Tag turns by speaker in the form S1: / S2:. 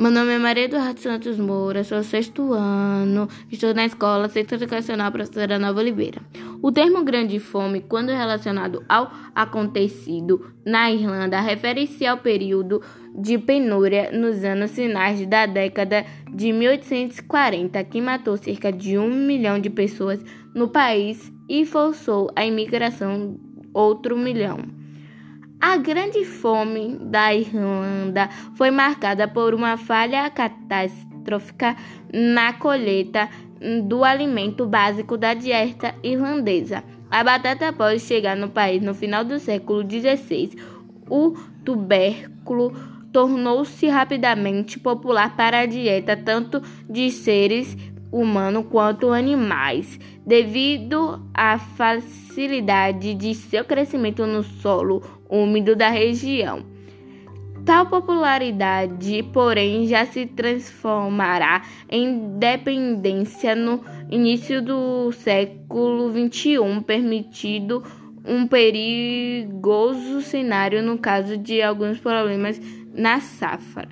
S1: Meu nome é Maria Eduardo Santos Moura, sou sexto ano, estou na escola Centro Educacional Professora Nova Oliveira. O termo grande fome, quando relacionado ao acontecido na Irlanda, refere-se ao período de penúria nos anos finais da década de 1840, que matou cerca de um milhão de pessoas no país e forçou a imigração outro milhão. A Grande Fome da Irlanda foi marcada por uma falha catastrófica na colheita do alimento básico da dieta irlandesa. A batata pode chegar no país no final do século XVI. O tubérculo tornou-se rapidamente popular para a dieta tanto de seres humanos quanto animais, devido à facilidade de seu crescimento no solo úmido da região. Tal popularidade, porém, já se transformará em dependência no início do século XXI, permitindo um perigoso cenário no caso de alguns problemas na safra.